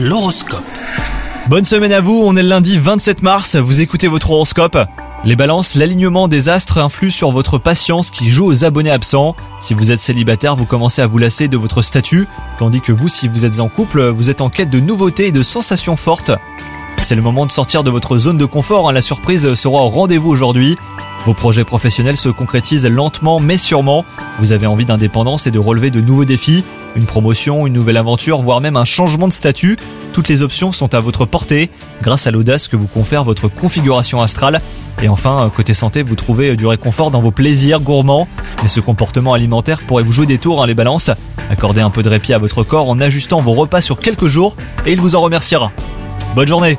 L'horoscope. Bonne semaine à vous, on est le lundi 27 mars, vous écoutez votre horoscope. Les balances, l'alignement des astres influe sur votre patience qui joue aux abonnés absents. Si vous êtes célibataire, vous commencez à vous lasser de votre statut, tandis que vous, si vous êtes en couple, vous êtes en quête de nouveautés et de sensations fortes. C'est le moment de sortir de votre zone de confort, hein. la surprise sera au rendez-vous aujourd'hui. Vos projets professionnels se concrétisent lentement mais sûrement. Vous avez envie d'indépendance et de relever de nouveaux défis. Une promotion, une nouvelle aventure, voire même un changement de statut. Toutes les options sont à votre portée grâce à l'audace que vous confère votre configuration astrale. Et enfin, côté santé, vous trouvez du réconfort dans vos plaisirs gourmands. Mais ce comportement alimentaire pourrait vous jouer des tours, hein, les balances. Accordez un peu de répit à votre corps en ajustant vos repas sur quelques jours et il vous en remerciera. Bonne journée